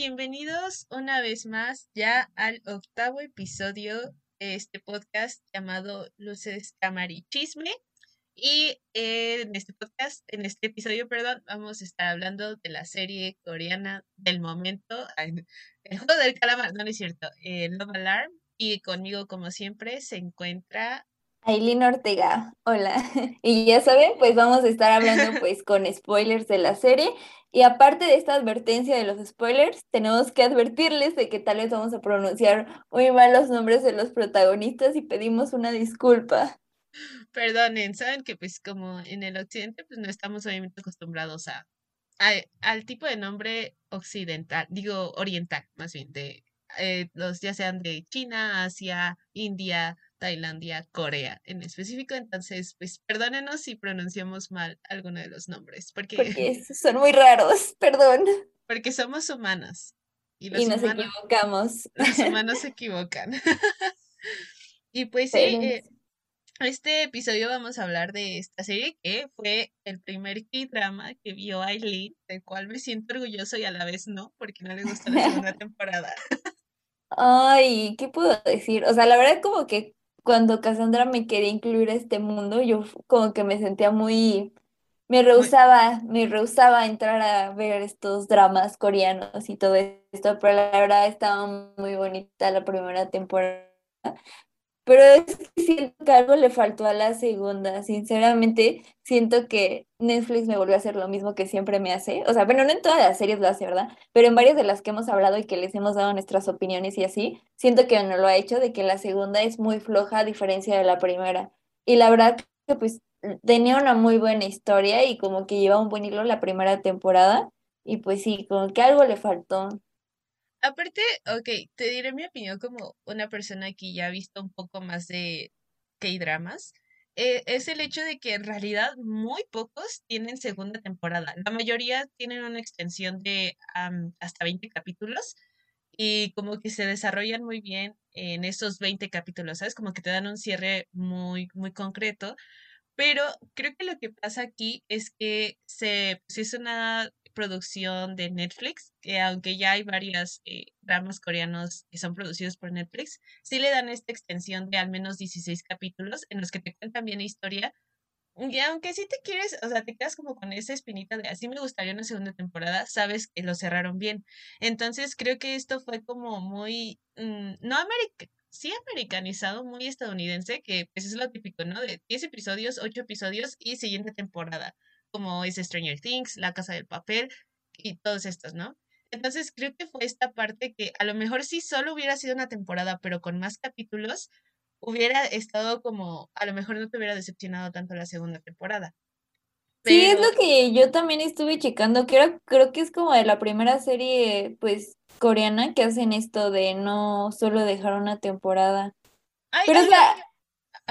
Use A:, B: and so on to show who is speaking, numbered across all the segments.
A: bienvenidos una vez más ya al octavo episodio de este podcast llamado Luces, Cámara y eh, en este podcast, en este episodio, perdón, vamos a estar hablando de la serie coreana del momento, el juego del calamar, no, es cierto, el Love Alarm. Y conmigo, como siempre, se encuentra
B: Aileen Ortega, hola. Y ya saben, pues vamos a estar hablando pues con spoilers de la serie. Y aparte de esta advertencia de los spoilers, tenemos que advertirles de que tal vez vamos a pronunciar muy mal los nombres de los protagonistas y pedimos una disculpa.
A: Perdonen, saben que pues como en el occidente pues no estamos obviamente acostumbrados a, al tipo de nombre occidental, digo oriental más bien, de eh, los ya sean de China, Asia, India, Tailandia, Corea en específico. Entonces, pues perdónenos si pronunciamos mal alguno de los nombres. Porque,
B: porque son muy raros, perdón.
A: Porque somos humanos.
B: Y, nos equivocamos.
A: Los humanos se equivocan. y pues sí, eh, este episodio vamos a hablar de esta serie que fue el primer K-drama que vio Aileen, del cual me siento orgulloso y a la vez no, porque no le gustó la segunda temporada.
B: Ay, ¿qué puedo decir? O sea, la verdad como que cuando Cassandra me quería incluir a este mundo, yo como que me sentía muy, me rehusaba, me rehusaba a entrar a ver estos dramas coreanos y todo esto, pero la verdad estaba muy bonita la primera temporada. Pero es que siento que algo le faltó a la segunda. Sinceramente, siento que Netflix me volvió a hacer lo mismo que siempre me hace. O sea, bueno, no en todas las series lo hace, ¿verdad? Pero en varias de las que hemos hablado y que les hemos dado nuestras opiniones y así, siento que no lo ha hecho, de que la segunda es muy floja a diferencia de la primera. Y la verdad que pues tenía una muy buena historia y como que lleva un buen hilo la primera temporada. Y pues sí, como que algo le faltó.
A: Aparte, ok, te diré mi opinión como una persona que ya ha visto un poco más de K-dramas. Eh, es el hecho de que en realidad muy pocos tienen segunda temporada. La mayoría tienen una extensión de hasta 20 capítulos y como que se desarrollan muy bien en esos 20 capítulos, ¿sabes? Como que te dan un cierre muy, muy concreto. Pero creo que lo que pasa aquí es que se, pues es una producción de Netflix, que aunque ya hay varias eh, dramas coreanos que son producidos por Netflix, sí le dan esta extensión de al menos 16 capítulos en los que te cuentan bien la historia. Y aunque sí te quieres, o sea, te quedas como con esa espinita de así me gustaría una segunda temporada, sabes que lo cerraron bien. Entonces creo que esto fue como muy, mm, no americano, sí americanizado, muy estadounidense, que pues es lo típico, ¿no? De 10 episodios, 8 episodios y siguiente temporada como es Stranger Things, La Casa del Papel y todos estos, ¿no? Entonces creo que fue esta parte que a lo mejor si solo hubiera sido una temporada, pero con más capítulos, hubiera estado como, a lo mejor no te hubiera decepcionado tanto la segunda temporada.
B: Sí, es lo que yo también estuve checando, que creo que es como de la primera serie, pues, coreana que hacen esto de no solo dejar una temporada. pero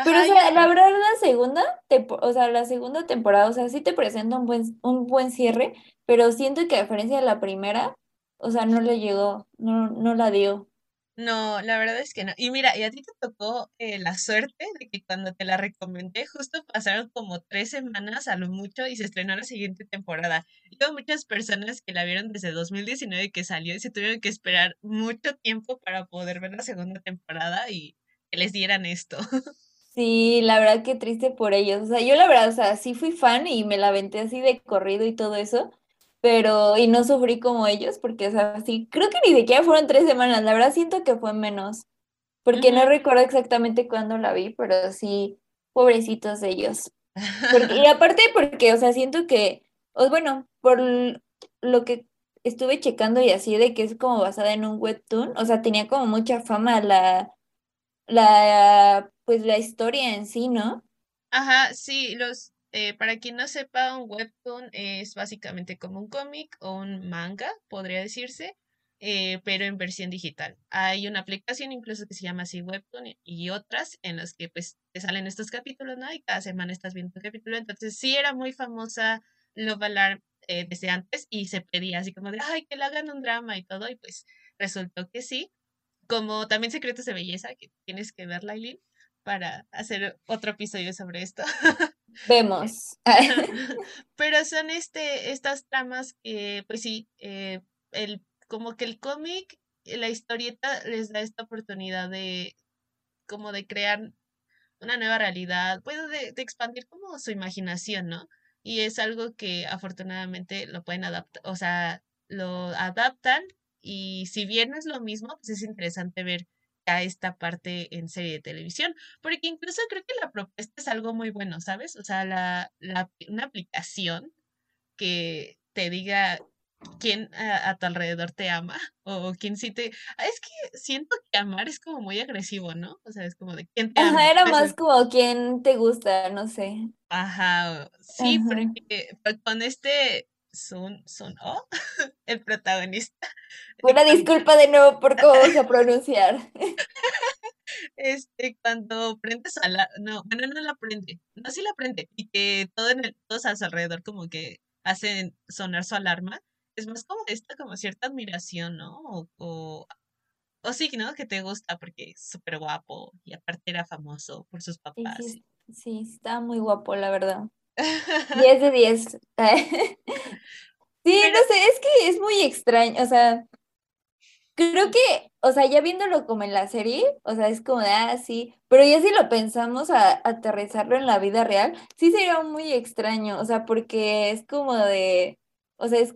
B: pero, o sea, la verdad, la segunda, o sea, la segunda temporada, o sea, sí te presenta un buen, un buen cierre, pero siento que a diferencia de la primera, o sea, no le llegó, no, no la dio.
A: No, la verdad es que no. Y mira, y a ti te tocó eh, la suerte de que cuando te la recomendé, justo pasaron como tres semanas a lo mucho y se estrenó la siguiente temporada. Y hubo muchas personas que la vieron desde 2019 que salió y se tuvieron que esperar mucho tiempo para poder ver la segunda temporada y que les dieran esto.
B: Sí, la verdad que triste por ellos. O sea, yo la verdad, o sea, sí fui fan y me la aventé así de corrido y todo eso, pero y no sufrí como ellos, porque, o sea, sí, creo que ni siquiera fueron tres semanas, la verdad siento que fue menos, porque no recuerdo exactamente cuándo la vi, pero sí, pobrecitos ellos. y aparte porque, o sea, siento que, o bueno, por lo que estuve checando y así de que es como basada en un webtoon, o sea, tenía como mucha fama la, la pues la historia en sí, ¿no?
A: Ajá, sí, los, eh, para quien no sepa, un webtoon es básicamente como un cómic o un manga, podría decirse, eh, pero en versión digital. Hay una aplicación incluso que se llama así Webtoon y otras en las que pues te salen estos capítulos, ¿no? Y cada semana estás viendo un capítulo. Entonces sí era muy famosa Love Alarm eh, desde antes y se pedía así como de, ay, que le hagan un drama y todo, y pues resultó que sí. Como también Secretos de Belleza, que tienes que ver, Lailin para hacer otro episodio sobre esto.
B: Vemos.
A: Pero son este, estas tramas que, pues sí, eh, el como que el cómic, la historieta les da esta oportunidad de como de crear una nueva realidad, puede de, de expandir como su imaginación, ¿no? Y es algo que afortunadamente lo pueden adaptar, o sea, lo adaptan y si bien no es lo mismo, pues es interesante ver a esta parte en serie de televisión, porque incluso creo que la propuesta es algo muy bueno, ¿sabes? O sea, la, la, una aplicación que te diga quién a, a, tu alrededor te ama o quién sí te... Ah, es que siento que amar es como muy agresivo, ¿no? O sea, es como de quién te ama.
B: Ajá, era más como quién te gusta, no sé.
A: Ajá, sí, Ajá. porque con este Sun, Sun O, el protagonista.
B: Una disculpa de nuevo por cómo vamos a pronunciar.
A: Este, cuando prendes a la, no, bueno, no la prende, no, sí la prende, y que todo en el, todos a su alrededor como que hacen sonar su alarma, es más como esta, como cierta admiración, ¿no? O, o, o sí, ¿no? Que te gusta porque es súper guapo y aparte era famoso por sus papás.
B: Sí, sí, sí, está muy guapo, la verdad. 10 de 10. sí, Pero... no sé, es que es muy extraño, o sea, creo que, o sea, ya viéndolo como en la serie, o sea, es como de, ah, sí, pero ya si lo pensamos a, aterrizarlo en la vida real, sí sería muy extraño, o sea, porque es como de, o sea, es,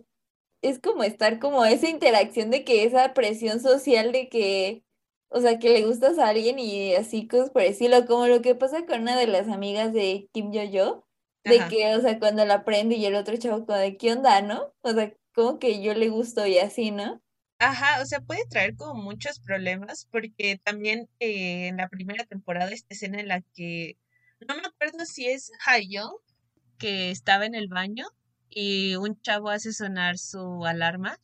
B: es como estar como esa interacción de que esa presión social de que, o sea, que le gustas a alguien y así cosas por decirlo, como lo que pasa con una de las amigas de Kim Yo-Yo, de Ajá. que, o sea, cuando la prende y el otro chavo como de, ¿qué onda, no? O sea, como que yo le gusto y así, ¿no?
A: Ajá, o sea, puede traer como muchos problemas porque también eh, en la primera temporada esta escena en la que, no me acuerdo si es Hayoung, que estaba en el baño y un chavo hace sonar su alarma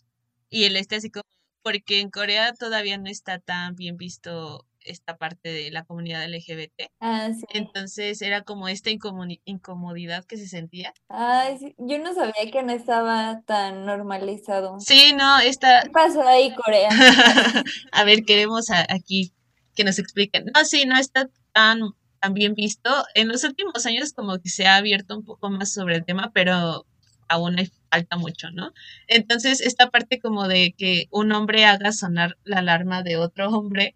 A: y él está así como, porque en Corea todavía no está tan bien visto esta parte de la comunidad LGBT.
B: Ah, sí.
A: Entonces era como esta incomodidad que se sentía.
B: Ay, sí. yo no sabía que no estaba tan normalizado.
A: Sí, no, está...
B: ¿Qué pasó ahí, Corea?
A: a ver, queremos a, aquí que nos expliquen. No, sí, no está tan, tan bien visto. En los últimos años como que se ha abierto un poco más sobre el tema, pero aún hay falta mucho, ¿no? Entonces, esta parte como de que un hombre haga sonar la alarma de otro hombre,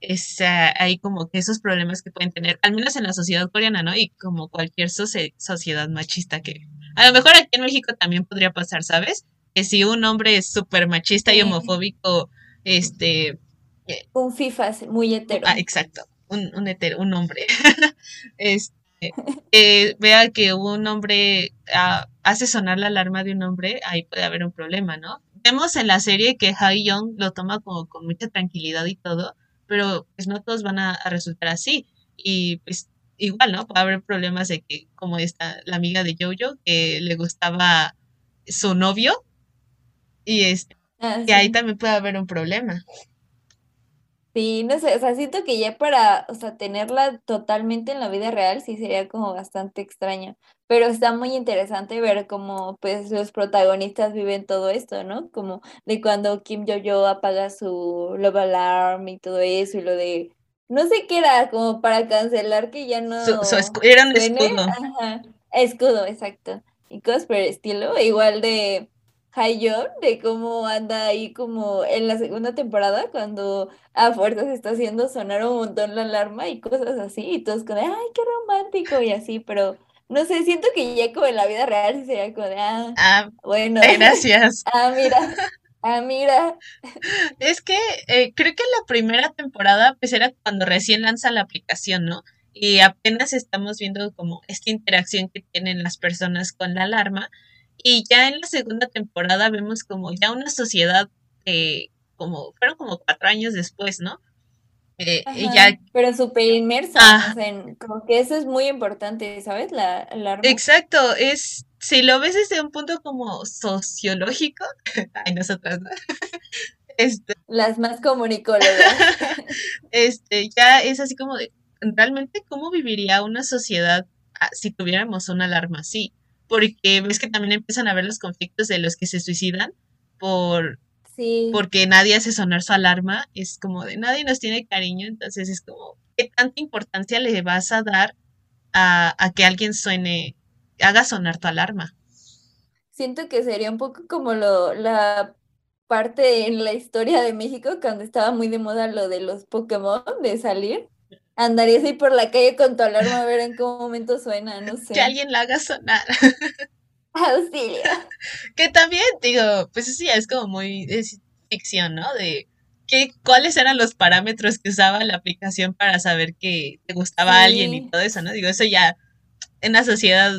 A: es, uh, hay como que esos problemas que pueden tener, al menos en la sociedad coreana, ¿no? Y como cualquier so sociedad machista que a lo mejor aquí en México también podría pasar, ¿sabes? Que si un hombre es súper machista y homofóbico, este...
B: Un FIFA muy hetero.
A: Ah, exacto, un, un hetero, un hombre. este, eh, vea que un hombre uh, hace sonar la alarma de un hombre, ahí puede haber un problema, ¿no? Vemos en la serie que Ha Young lo toma como con mucha tranquilidad y todo, pero pues no todos van a, a, resultar así. Y pues igual, ¿no? Puede haber problemas de que, como esta, la amiga de Jojo, que le gustaba su novio, y este, ah, que ahí también puede haber un problema.
B: Sí, no sé, o sea, siento que ya para, o sea, tenerla totalmente en la vida real sí sería como bastante extraño, pero está muy interesante ver cómo pues los protagonistas viven todo esto, ¿no? Como de cuando Kim Yo-Yo apaga su Love Alarm y todo eso y lo de, no sé qué era, como para cancelar que ya no...
A: Su, su escu era un
B: suene.
A: escudo.
B: Ajá, escudo, exacto. Y cosas por el estilo, igual de... Hayon, de cómo anda ahí como en la segunda temporada, cuando a fuerzas está haciendo sonar un montón la alarma y cosas así, y todos con, ay, qué romántico y así, pero no sé, siento que ya como en la vida real sería como de, ah,
A: ah
B: bueno.
A: Gracias.
B: ah, mira. Ah, mira.
A: Es que eh, creo que la primera temporada pues era cuando recién lanza la aplicación, ¿no? Y apenas estamos viendo como esta interacción que tienen las personas con la alarma y ya en la segunda temporada vemos como ya una sociedad, eh, como, fueron como cuatro años después, ¿no?
B: Eh, Ajá, ya... Pero súper inmersa, ah. sea, como que eso es muy importante, ¿sabes? La, la
A: Exacto, es, si lo ves desde un punto como sociológico, ay, nosotras, ¿no?
B: Este, Las más comunicólogas.
A: este, ya es así como de, realmente, ¿cómo viviría una sociedad si tuviéramos una alarma así? Porque ves que también empiezan a ver los conflictos de los que se suicidan por
B: sí.
A: porque nadie hace sonar su alarma, es como de nadie nos tiene cariño, entonces es como, ¿qué tanta importancia le vas a dar a, a que alguien suene, haga sonar tu alarma?
B: Siento que sería un poco como lo, la parte en la historia de México cuando estaba muy de moda lo de los Pokémon, de salir. Andaría así por la calle con tu alarma a ver en qué momento suena, no sé.
A: Que alguien la haga sonar.
B: Auxilio.
A: que también, digo, pues sí, es como muy es ficción, ¿no? De qué, cuáles eran los parámetros que usaba la aplicación para saber que te gustaba a alguien y todo eso, ¿no? Digo, eso ya en la sociedad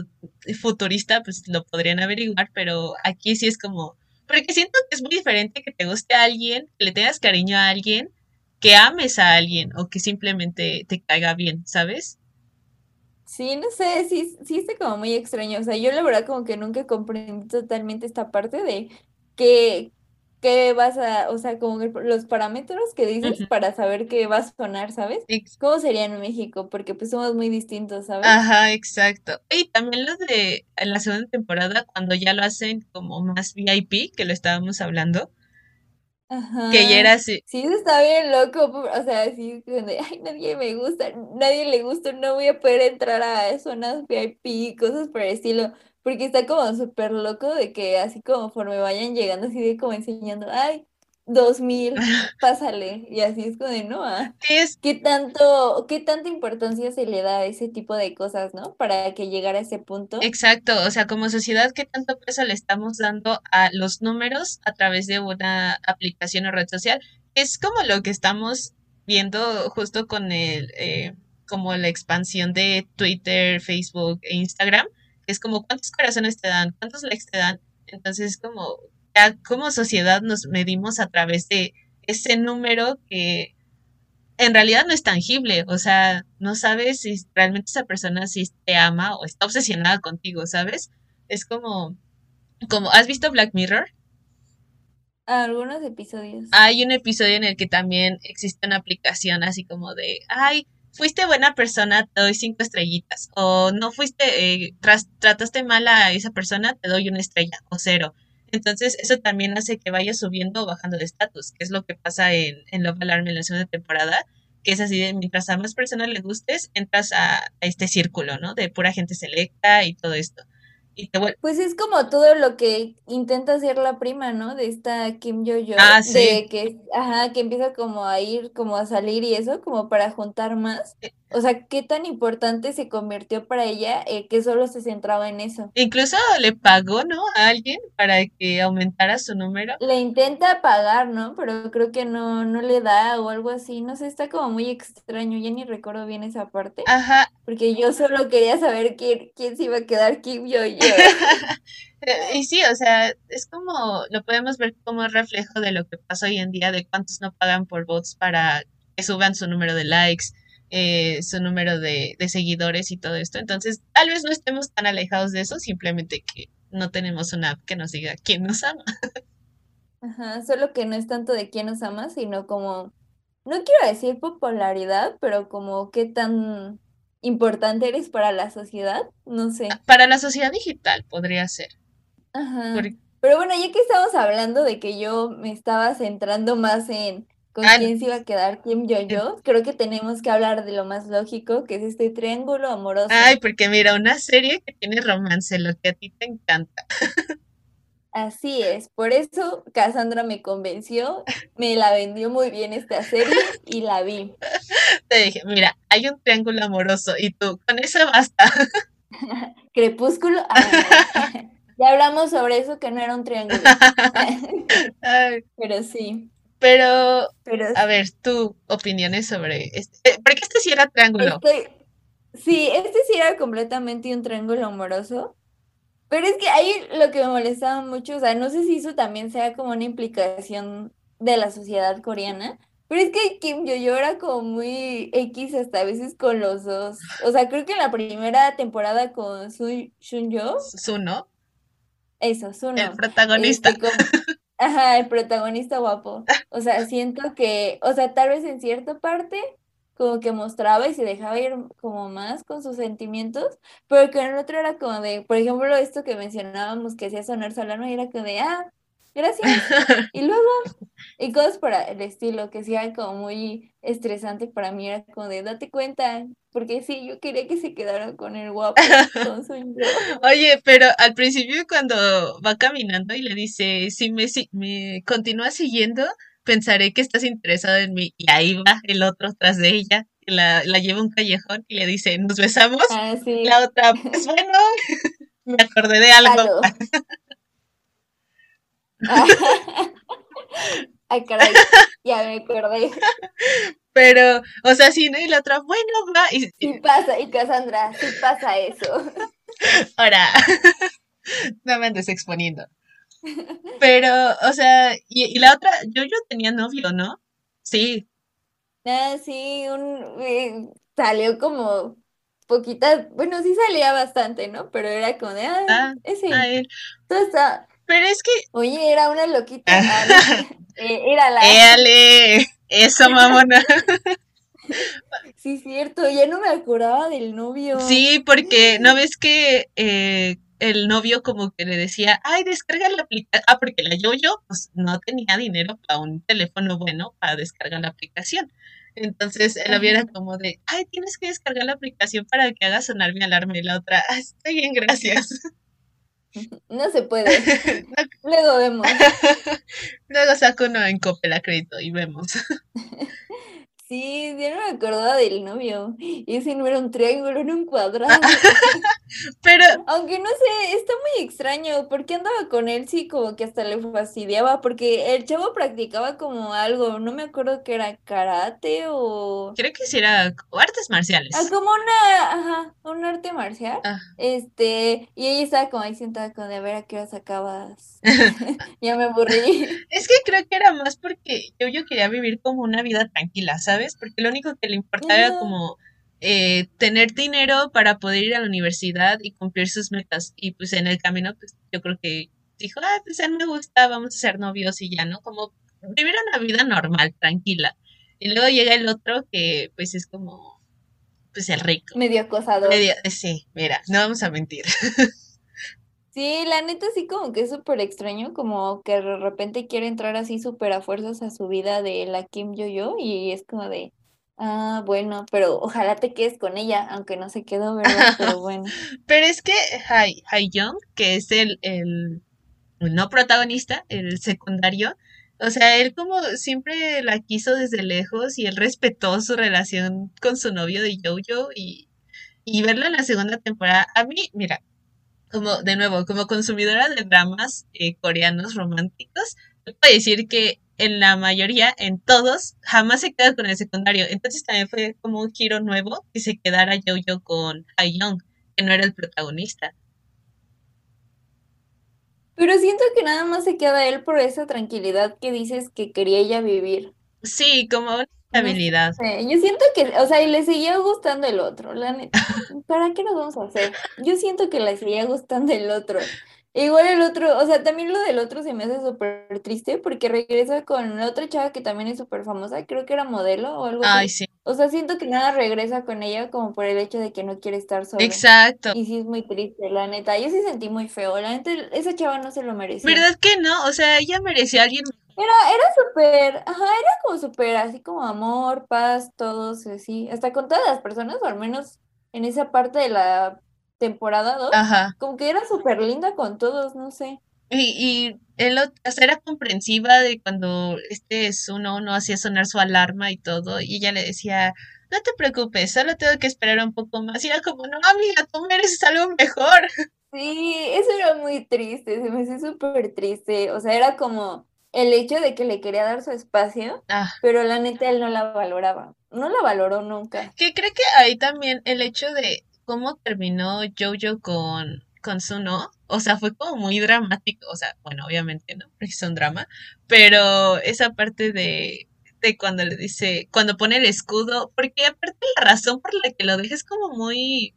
A: futurista, pues lo podrían averiguar, pero aquí sí es como, porque siento que es muy diferente que te guste a alguien, que le tengas cariño a alguien, que ames a alguien o que simplemente te caiga bien, ¿sabes?
B: Sí, no sé, sí, sí está como muy extraño. O sea, yo la verdad como que nunca comprendí totalmente esta parte de que, que vas a, o sea, como los parámetros que dices para saber qué va a sonar, ¿sabes? ¿Cómo sería en México? Porque pues somos muy distintos, ¿sabes?
A: Ajá, exacto. Y también lo de en la segunda temporada, cuando ya lo hacen como más VIP, que lo estábamos hablando,
B: Ajá.
A: que ya era así.
B: Sí, eso está bien loco, o sea, sí, de, ay, nadie me gusta, nadie le gusta, no voy a poder entrar a zonas VIP, cosas por el estilo, porque está como súper loco de que así como conforme vayan llegando, así de como enseñando, ay, dos mil, pásale, y así es como de, no, ah, ¿qué tanto, qué tanta importancia se le da a ese tipo de cosas, no? Para que llegara a ese punto.
A: Exacto, o sea, como sociedad, ¿qué tanto peso le estamos dando a los números a través de una aplicación o red social? Es como lo que estamos viendo justo con el, eh, como la expansión de Twitter, Facebook e Instagram, es como cuántos corazones te dan, cuántos likes te dan, entonces como como sociedad nos medimos a través de ese número que en realidad no es tangible, o sea, no sabes si realmente esa persona sí te ama o está obsesionada contigo, ¿sabes? Es como, como, ¿has visto Black Mirror?
B: Algunos episodios.
A: Hay un episodio en el que también existe una aplicación así como de, ay, fuiste buena persona, te doy cinco estrellitas, o no fuiste, eh, trataste mal a esa persona, te doy una estrella, o cero. Entonces, eso también hace que vaya subiendo o bajando de estatus, que es lo que pasa en, en Love Alarm en la segunda temporada, que es así de mientras a más personas le gustes, entras a, a este círculo, ¿no? De pura gente selecta y todo esto.
B: Pues es como todo lo que intenta hacer la prima, ¿no? De esta Kim Yo Yo.
A: Ah, sí.
B: De que, ajá, que empieza como a ir, como a salir y eso, como para juntar más. Eh. O sea, qué tan importante se convirtió para ella eh, que solo se centraba en eso.
A: Incluso le pagó, ¿no? A alguien para que aumentara su número.
B: Le intenta pagar, ¿no? Pero creo que no, no le da o algo así. No sé, está como muy extraño. Ya ni recuerdo bien esa parte.
A: Ajá.
B: Porque yo solo quería saber quién, quién se iba a quedar Kim Yo Yo.
A: y sí, o sea, es como, lo podemos ver como reflejo de lo que pasa hoy en día, de cuántos no pagan por bots para que suban su número de likes, eh, su número de, de, seguidores y todo esto. Entonces, tal vez no estemos tan alejados de eso, simplemente que no tenemos una app que nos diga quién nos ama.
B: Ajá, solo que no es tanto de quién nos ama, sino como, no quiero decir popularidad, pero como qué tan importante eres para la sociedad, no sé.
A: Para la sociedad digital podría ser.
B: Ajá. Pero bueno, ya que estamos hablando de que yo me estaba centrando más en con ah, quién se iba a quedar Kim Yo Yo, creo que tenemos que hablar de lo más lógico, que es este triángulo amoroso.
A: Ay, porque mira, una serie que tiene romance, lo que a ti te encanta.
B: Así es, por eso Cassandra me convenció, me la vendió muy bien esta serie y la vi.
A: Te dije, mira, hay un triángulo amoroso y tú, con eso basta.
B: Crepúsculo. Ah, ya hablamos sobre eso que no era un triángulo. Pero sí.
A: Pero, a ver, tu opiniones sobre este. Eh, porque este sí era triángulo.
B: sí, este sí era completamente un triángulo amoroso. Pero es que ahí lo que me molestaba mucho, o sea, no sé si eso también sea como una implicación de la sociedad coreana, pero es que Kim Yo-yo era como muy X hasta a veces con los dos. O sea, creo que en la primera temporada con Su Shun-yo.
A: ¿no?
B: Eso, Suno.
A: El protagonista.
B: Este, ajá, el protagonista guapo. O sea, siento que, o sea, tal vez en cierta parte como que mostraba y se dejaba ir como más con sus sentimientos, pero que en el otro era como de, por ejemplo, esto que mencionábamos que hacía sonar Solano, era como de, ah, gracias. Y luego, y cosas para el estilo, que sea como muy estresante para mí, era como de, date cuenta, porque sí, yo quería que se quedaran con el guapo, con yo.
A: Oye, pero al principio cuando va caminando y le dice, si me, si me continúas siguiendo, pensaré que estás interesado en mí. Y ahí va el otro tras de ella, la, la lleva a un callejón y le dice, ¿nos besamos?
B: Ah, sí.
A: La otra, pues bueno, me acordé de algo.
B: Algo. Ay, caray, ya me acordé.
A: Pero, o sea, sí, ¿no? Y la otra, bueno, va. Y,
B: Sí pasa, y Cassandra, sí pasa eso.
A: ahora, no me andes exponiendo. Pero, o sea, y, y la otra, yo, yo tenía novio, ¿no? Sí,
B: Ah, sí, un, eh, salió como poquita, bueno, sí salía bastante, ¿no? Pero era como de, ah,
A: ah,
B: ese, todo está,
A: Pero es que,
B: oye, era una loquita, ah, eh, era la,
A: éale, eso, mamona.
B: sí, cierto, ya no me acordaba del novio.
A: Sí, porque no ves que eh, el novio como que le decía, ay, descarga la aplicación. Ah, porque la yo-yo pues no tenía dinero para un teléfono bueno para descargar la aplicación. Entonces el novio era como de, ay, tienes que descargar la aplicación para que haga sonar mi alarma. Y la otra, "Ah, está bien, gracias.
B: No se puede, luego vemos.
A: Luego saco uno en Coppel a crédito y vemos.
B: Sí, ya no me acordaba del novio. Y ese no era un triángulo, era un cuadrado.
A: Pero,
B: Aunque no sé, está muy extraño. ¿Por qué andaba con él? Sí, como que hasta le fastidiaba. Porque el chavo practicaba como algo. No me acuerdo que era karate o.
A: creo que sí era artes
B: Ah,
A: marciales.
B: como una. Ajá, un arte marcial.
A: Ah,
B: Este. Y ella estaba como ahí sentada, como de a ver a qué hora sacabas. Ya me aburrí.
A: Es que creo que era más porque yo, yo quería vivir como una vida tranquila, ¿sabes? Porque lo único que le importaba era como eh, tener dinero para poder ir a la universidad y cumplir sus metas. Y pues en el camino, pues yo creo que dijo, ah, pues él me gusta, vamos a ser novios y ya, ¿no? Como vivir una vida normal, tranquila. Y luego llega el otro que pues es como, pues el rico.
B: Medio acosador.
A: Medio- sí, mira, no vamos a mentir.
B: Sí, la neta sí como que es súper extraño, como que de repente quiere entrar así súper a fuerzas a su vida de la Kim Yo-Yo y es como de, ah, bueno, pero ojalá te quedes con ella, aunque no se quedó, ¿verdad? Pero bueno.
A: Pero es que Hai, Hai Young, que es el, el no protagonista, el secundario, o sea, él como siempre la quiso desde lejos y él respetó su relación con su novio de Jojo y, y verlo en la segunda temporada, a mí, mira, como de nuevo, como consumidora de dramas eh, coreanos románticos, puedo decir que en la mayoría, en todos, jamás se queda con el secundario. Entonces también fue como un giro nuevo que se quedara Jojo con Young, que no era el protagonista.
B: Pero siento que nada más se queda él por esa tranquilidad que dices que quería ella vivir.
A: Sí, como una
B: No sé, yo siento que, o sea, y le seguía gustando el otro, la neta. ¿Para qué nos vamos a hacer? Yo siento que le seguía gustando el otro. Igual el otro, o sea, también lo del otro se me hace súper triste porque regresa con otra chava que también es súper famosa, creo que era modelo o algo
A: Ay,
B: así.
A: sí,
B: O sea, siento que nada regresa con ella como por el hecho de que no quiere estar solo.
A: exacto.
B: Y sí es muy triste, la neta. Yo sí sentí muy feo, la neta, esa chava no se lo merecía.
A: ¿Verdad que no? O sea, ella merecía a alguien.
B: Era, era súper, ajá, era como súper así como amor, paz, todos así, hasta con todas las personas, o al menos en esa parte de la temporada 2,
A: Ajá.
B: como que era súper linda con todos, no sé.
A: Y, y él, o sea, era comprensiva de cuando este es uno, no hacía sonar su alarma y todo, y ella le decía, no te preocupes, solo tengo que esperar un poco más. Y era como, no, amiga, tú mereces algo mejor.
B: Sí, eso era muy triste, se me hizo súper triste, o sea, era como el hecho de que le quería dar su espacio,
A: Ah,
B: pero la neta él no la valoraba, no la valoró nunca.
A: que creo que ahí también el hecho de cómo terminó Jojo con, con Suno, o sea, fue como muy dramático, o sea, bueno, obviamente no, porque es un drama, pero esa parte de, de cuando le dice, cuando pone el escudo, porque aparte la razón por la que lo deja es como muy,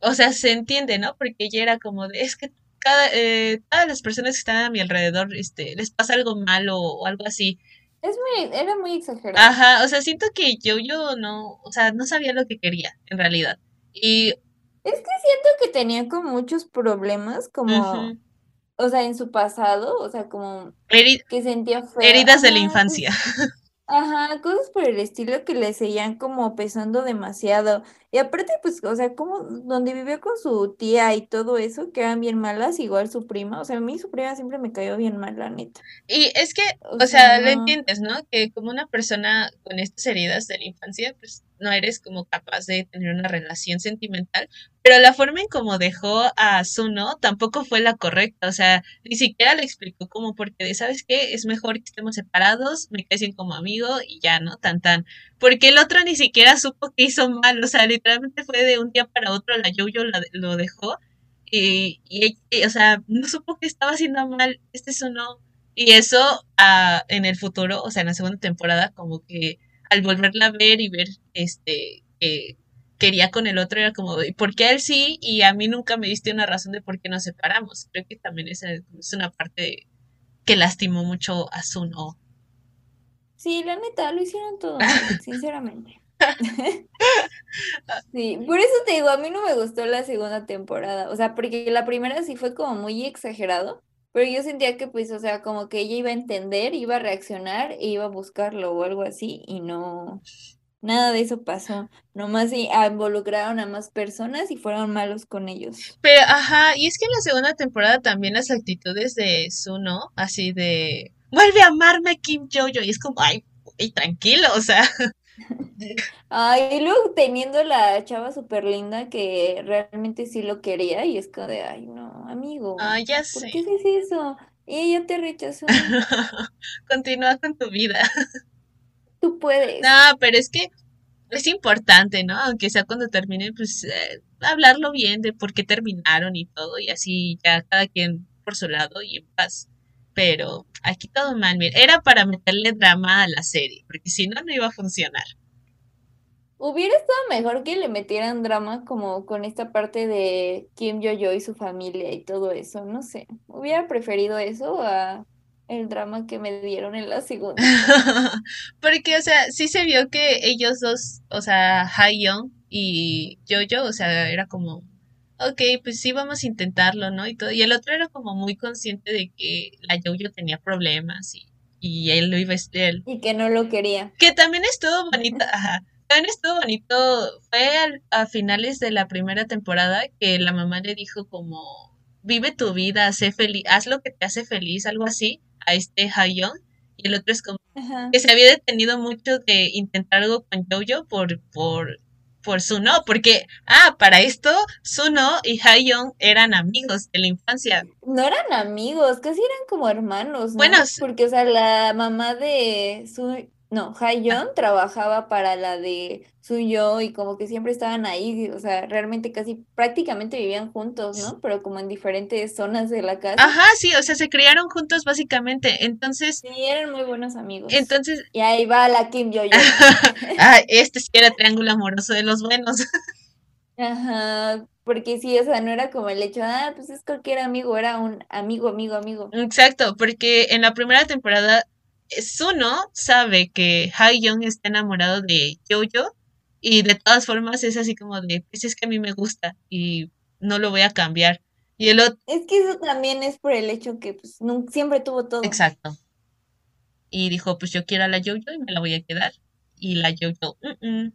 A: o sea, se entiende, ¿no? Porque ella era como de, es que cada, eh, todas las personas que están a mi alrededor, este, les pasa algo malo o algo así.
B: Es muy, era muy exagerado.
A: Ajá, o sea, siento que Jojo no, o sea, no sabía lo que quería, en realidad. Y,
B: Es que siento que tenía como muchos problemas, como... o sea, en su pasado, o sea, como
A: Heri-
B: que sentía feo.
A: heridas de la infancia.
B: ajá, cosas por el estilo que le seguían como pesando demasiado. Y aparte, pues, o sea, como donde vivió con su tía y todo eso, que eran bien malas, igual su prima, o sea, a mí su prima siempre me cayó bien mal, la neta.
A: Y es que,
B: O
A: o
B: sea,
A: sea, lo entiendes, ¿no? Que como una persona con estas heridas de la infancia, pues no eres como capaz de tener una relación sentimental, pero la forma en cómo dejó a Zuno tampoco fue la correcta, o sea, ni siquiera le explicó como porque, ¿sabes qué? Es mejor que estemos separados, me caes como amigo y ya, ¿no? Tan tan. Porque el otro ni siquiera supo que hizo mal, o sea, literalmente fue de un día para otro, la Jojo la- lo dejó y, y, o sea, no supo que estaba haciendo mal, este Zuno y eso ah, en el futuro, o sea, en la segunda temporada, como que al volverla a ver y ver este que quería con el otro, era como, ¿y por qué él sí? Y a mí nunca me diste una razón de por qué nos separamos. Creo que también esa es una parte que lastimó mucho a Zuno.
B: Sí, la neta, lo hicieron todo sinceramente. Sí, por eso te digo, a mí no me gustó la segunda temporada, o sea, porque la primera sí fue como muy exagerado, pero yo sentía que pues, o sea, como que ella iba a entender, iba a reaccionar e iba a buscarlo o algo así, y no, nada de eso pasó, nomás ah, involucraron a más personas y fueron malos con ellos.
A: Pero, ajá, y es que en la segunda temporada también las actitudes de Zuno, así de, vuelve a amarme Kim Jojo, y es como, ay, tranquilo, o sea,
B: Ay, y luego teniendo la chava súper linda que realmente sí lo quería y es como de, ay, no, amigo,
A: ay, ya
B: ¿por
A: sé.
B: qué haces eso? Y ella te rechazó,
A: Continúa con tu vida.
B: tú puedes.
A: No, pero es que es importante, ¿no? Aunque sea cuando terminen, pues eh, hablarlo bien de por qué terminaron y todo, y así ya cada quien por su lado y en paz. Pero aquí todo mal, mira, era para meterle drama a la serie, porque si no, no iba a funcionar.
B: Hubiera estado mejor que le metieran drama como con esta parte de Kim Yo-yo y su familia y todo eso, no sé. Hubiera preferido eso a el drama que me dieron en la segunda.
A: Porque, o sea, sí se vio que ellos dos, o sea, Ha-young y Jojo, o sea, era como, ok, pues sí, vamos a intentarlo, ¿no? Y todo. Y el otro era como muy consciente de que la Jojo tenía problemas y, y él lo iba a él.
B: Y que no lo quería.
A: Que también estuvo bonito, ajá. También estuvo bonito, fue al- a finales de la primera temporada que la mamá le dijo como, vive tu vida, sé feliz, haz lo que te hace feliz, algo así, a este Ha-young. Y el otro es como
B: Ajá.
A: que se había detenido mucho de intentar algo con Jojo por, por, por Suno, porque, ah, para esto, Suno y Ha-young eran amigos de la infancia.
B: No eran amigos, casi eran como hermanos, ¿no?
A: Bueno,
B: Porque, o sea, la mamá de su, no, Haeyeon trabajaba para la de Suyo y como que siempre estaban ahí, o sea, realmente casi prácticamente vivían juntos, ¿no? Pero como en diferentes zonas de la casa.
A: ajá, sí, o sea, se criaron juntos básicamente. Entonces,
B: Sí, eran muy buenos amigos.
A: entonces,
B: Y ahí va la Kim Yo-yo.
A: ah, este sí era triángulo amoroso de los buenos.
B: Ajá, porque sí, o sea, no era como el hecho, ah, pues es cualquier amigo, era un amigo, amigo, amigo.
A: Exacto, porque en la primera temporada Suno sabe que Ha-young está enamorado de Jojo y de todas formas es así como de, pues es que a mí me gusta y no lo voy a cambiar. Y el otro,
B: Es que eso también es por el hecho que pues nun- siempre tuvo todo.
A: exacto. Y dijo, pues yo quiero a la Jojo y me la voy a quedar. Y la Jojo, "Mm, mm,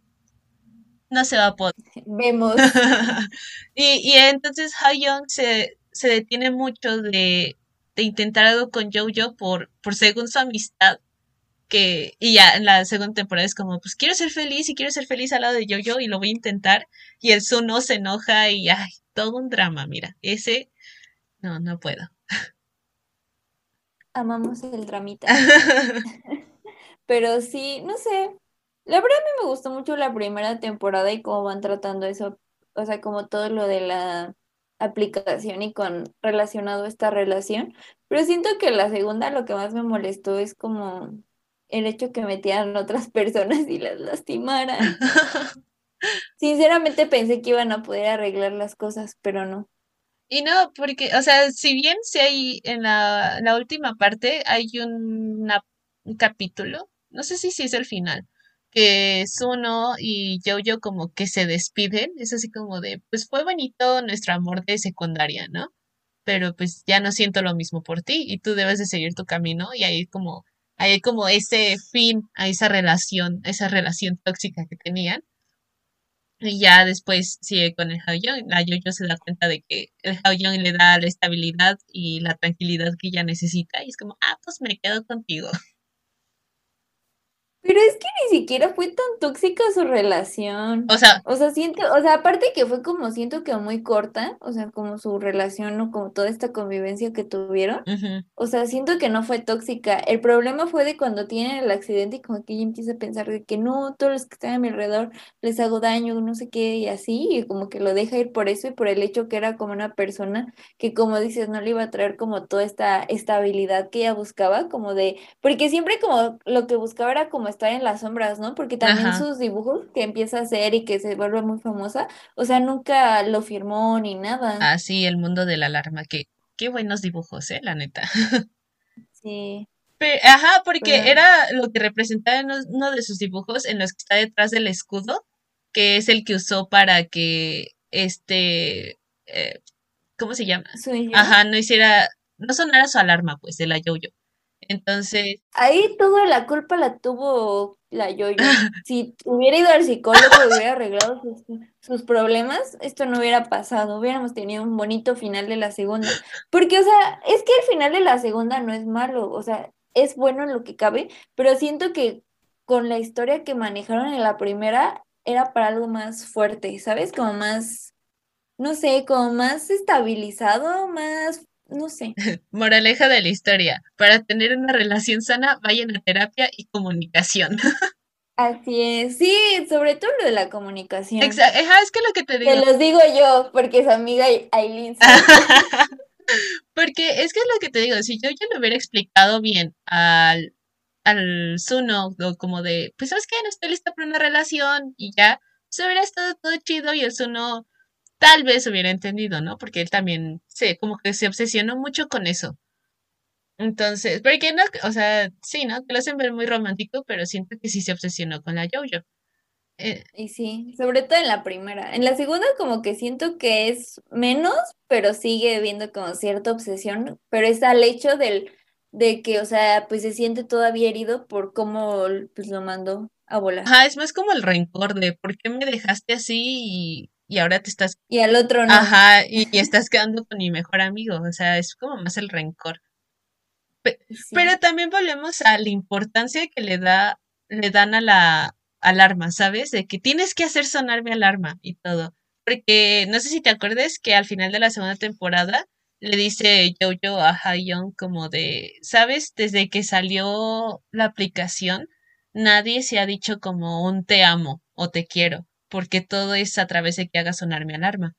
A: no se va a poder.
B: Vemos.
A: y, y entonces Ha-young se, se detiene mucho de, de intentar algo con Jojo por, por según su amistad que, y ya en la segunda temporada es como, pues quiero ser feliz y quiero ser feliz al lado de Jojo y lo voy a intentar. Y el Suno se enoja y ay, todo un drama, mira. Ese, no, no puedo.
B: Amamos el dramita. Pero sí, no sé. La verdad a mí me gustó mucho la primera temporada y cómo van tratando eso, o sea, como todo lo de la aplicación y con relacionado a esta relación. Pero siento que la segunda lo que más me molestó es como el hecho que metieran otras personas y las lastimaran. Sinceramente pensé que iban a poder arreglar las cosas, pero no.
A: Y no, porque, o sea, si bien si hay en la, la última parte hay una- un capítulo, no sé si sí es el final, que Suno y Jojo como que se despiden, es así como de, pues fue bonito nuestro amor de secundaria, ¿no? pero pues ya no siento lo mismo por ti y tú debes de seguir tu camino y ahí como, hay como ese fin a esa relación, esa relación tóxica que tenían. Y ya después sigue con el Haoyong. La Yoyo se da cuenta de que el Haoyong le da la estabilidad y la tranquilidad que ella necesita. Y es como, ah, pues me quedo contigo.
B: Pero es que ni siquiera fue tan tóxica su relación.
A: O sea,
B: O sea, siento, o sea, aparte que fue como siento que muy corta, o sea, como su relación o como toda esta convivencia que tuvieron. O sea, siento que no fue tóxica. El problema fue de cuando tienen el accidente y como que ella empieza a pensar de que no, todos los que están a mi alrededor les hago daño, no sé qué, y así, y como que lo deja ir por eso y por el hecho que era como una persona que, como dices, no le iba a traer como toda esta estabilidad que ella buscaba, como de, porque siempre como lo que buscaba era como estar en las sombras, ¿no? Porque también
A: ajá.
B: sus dibujos que empieza a hacer y que se vuelve muy famosa, o sea, nunca lo firmó ni nada.
A: Así el mundo de la alarma. Que, qué buenos dibujos, eh, la neta.
B: Sí,
A: ajá, porque
B: pero
A: era lo que representaba en uno de sus dibujos en los que está detrás del escudo, que es el que usó para que este, eh, ¿cómo se llama? Ajá, no hiciera, no sonara su alarma, pues, de la yo-yo. Entonces,
B: Ahí toda la culpa la tuvo la Yoyo. Si hubiera ido al psicólogo y hubiera arreglado sus, sus problemas, esto no hubiera pasado. Hubiéramos tenido un bonito final de la segunda. Porque, o sea, es que el final de la segunda no es malo, o sea, es bueno en lo que cabe, pero siento que con la historia que manejaron en la primera era para algo más fuerte, ¿sabes? Como más, no sé, como más estabilizado, más, no sé.
A: moraleja de la historia, para tener una relación sana, vayan a terapia y comunicación.
B: Así es, sí, sobre todo lo de la comunicación.
A: Exacto, es que lo que te
B: Te
A: digo.
B: los digo yo, porque su amiga Aileen.
A: Porque es que es lo que te digo, si yo ya le hubiera explicado bien al, al Zuno, o como de, pues sabes qué, no estoy lista para una relación y ya, pues hubiera estado todo chido y el Zuno tal vez hubiera entendido, ¿no? Porque él también se, como que se obsesionó mucho con eso. Entonces, porque no, o sea, sí, ¿no? Que lo hacen ver muy romántico, pero siento que sí se obsesionó con la JoJo. Eh,
B: Y sí, sobre todo en la primera. En la segunda como que siento que es menos, pero sigue viendo como cierta obsesión, pero es al hecho del, de que, o sea, pues se siente todavía herido por cómo pues lo mandó a volar.
A: ajá, es más como el rencor de por qué me dejaste así y, y ahora te estás,
B: Y al otro no.
A: ajá, y, y estás quedando con mi mejor amigo. O sea, es como más el rencor. Pero también volvemos a la importancia que le da, le dan a la alarma, ¿sabes? De que tienes que hacer sonar mi alarma y todo. Porque no sé si te acuerdas que al final de la segunda temporada le dice Jojo a Young como de, ¿sabes? Desde que salió la aplicación, nadie se ha dicho como un te amo o te quiero, porque todo es a través de que haga sonar mi alarma.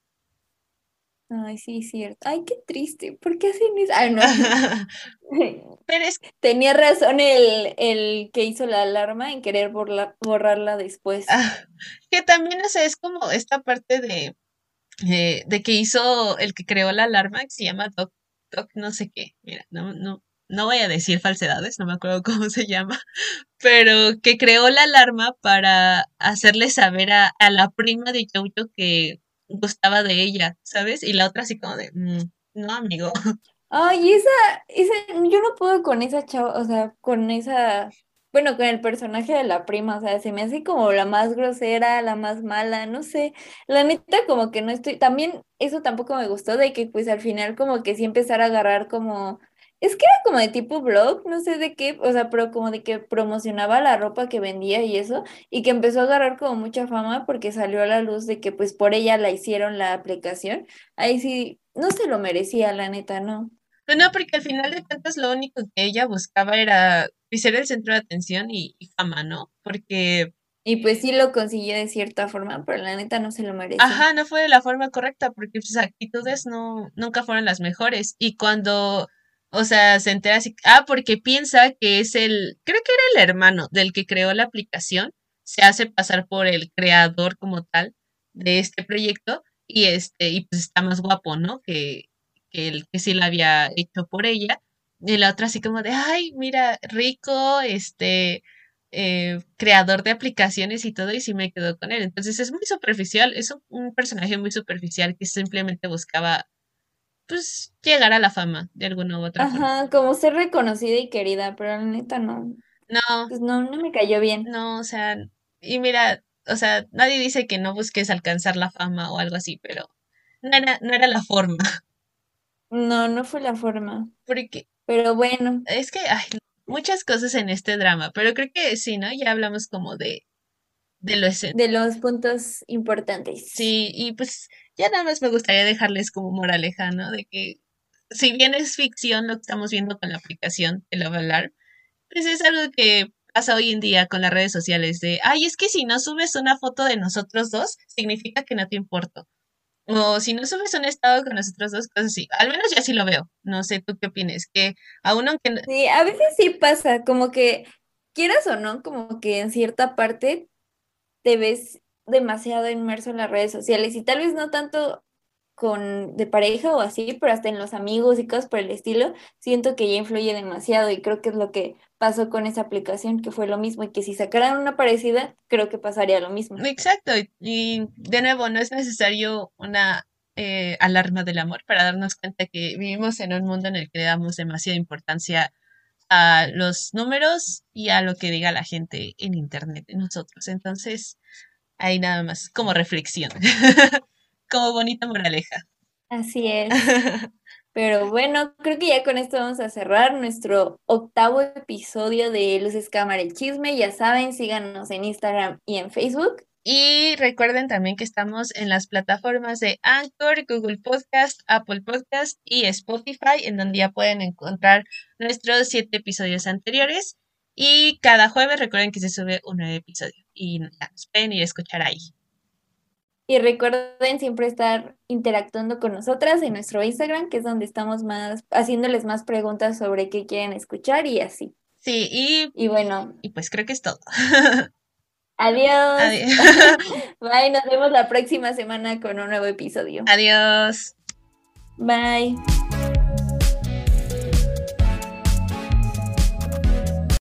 B: Ay, sí, cierto. Ay, qué triste. ¿Por qué hacen eso? Ay, no.
A: Pero es
B: Tenía razón el, el que hizo la alarma en querer borla- borrarla después.
A: ah, que también, o sea, es como esta parte de eh, de que hizo el que creó la alarma, que se llama Doc, Doc no sé qué, mira, no, no, no voy a decir falsedades, no me acuerdo cómo se llama, pero que creó la alarma para hacerle saber a, a la prima de Jojo que gustaba de ella, ¿sabes? Y la otra así como de, "Mm, no, amigo.
B: Ay, esa, esa, yo no puedo con esa chava, o sea, con esa, bueno, con el personaje de la prima, o sea, se me hace como la más grosera, la más mala, no sé, la neta como que no estoy, también eso tampoco me gustó de que pues al final como que sí empezara a agarrar como, es que era como de tipo blog, no sé de qué, o sea, pero como de que promocionaba la ropa que vendía y eso, y que empezó a agarrar como mucha fama porque salió a la luz de que pues por ella la hicieron la aplicación, ahí sí, no se lo merecía, la neta, no.
A: Pero no, porque al final de cuentas lo único que ella buscaba era pues, ser el centro de atención y, y fama, ¿no? Porque
B: Y pues sí lo consiguió de cierta forma, pero la neta no se lo merecía.
A: Ajá, no fue de la forma correcta porque sus actitudes no, nunca fueron las mejores. Y cuando, o sea, se entera así, ah, porque piensa que es el, creo que era el hermano del que creó la aplicación, se hace pasar por el creador como tal de este proyecto y este, y pues está más guapo, ¿no? Que, que el que sí la había hecho por ella. Y la otra así como de, ay, mira, rico, este, eh, creador de aplicaciones y todo, y sí me quedo con él. Entonces es muy superficial, es un, un personaje muy superficial que simplemente buscaba pues llegar a la fama de alguna u otra forma.
B: Ajá, como ser reconocida y querida, pero la neta no.
A: No,
B: Pues no, no me cayó bien.
A: no, o sea, y mira, o sea, nadie dice que no busques alcanzar la fama o algo así, pero no era, no era la forma.
B: No, no fue la forma.
A: Porque
B: Pero bueno,
A: es que hay muchas cosas en este drama, pero creo que sí, ¿no? Ya hablamos como de, de lo esencial.
B: de los puntos importantes.
A: Sí, y pues ya nada más me gustaría dejarles como moraleja, ¿no? De que si bien es ficción lo que estamos viendo con la aplicación de Love Alarm, pues es algo que pasa hoy en día con las redes sociales de, ay, es que si no subes una foto de nosotros dos, significa que no te importo. O si no subes un estado con nosotros dos, cosas así. Al menos yo así lo veo. No sé tú qué opinas. Que aún aunque... no-
B: Sí, a veces sí pasa, como que quieras o no, como que en cierta parte te ves demasiado inmerso en las redes sociales y tal vez no tanto con de pareja o así, pero hasta en los amigos y cosas por el estilo, siento que ya influye demasiado y creo que es lo que pasó con esa aplicación, que fue lo mismo y que si sacaran una parecida, creo que pasaría lo mismo.
A: Exacto. y- de nuevo, no es necesario una eh, alarma del amor para darnos cuenta que vivimos en un mundo en el que le damos demasiada importancia a los números y a lo que diga la gente en internet de nosotros. Entonces, ahí nada más, como reflexión, como bonita moraleja.
B: Así es. Pero bueno, creo que ya con esto vamos a cerrar nuestro octavo episodio de Luces Cámara el Chisme. Ya saben, síganos en Instagram y en Facebook.
A: Y recuerden también que estamos en las plataformas de Anchor, Google Podcast, Apple Podcast y Spotify, en donde ya pueden encontrar nuestros siete episodios anteriores. Y cada jueves recuerden que se sube un nuevo episodio y nos pueden ir a escuchar ahí.
B: Y recuerden siempre estar interactuando con nosotras en nuestro Instagram, que es donde estamos más haciéndoles más preguntas sobre qué quieren escuchar y así.
A: Sí, y,
B: Y bueno,
A: y pues creo que es todo.
B: adiós.
A: Adi-
B: Bye, nos vemos la próxima semana con un nuevo episodio.
A: Adiós.
B: Bye.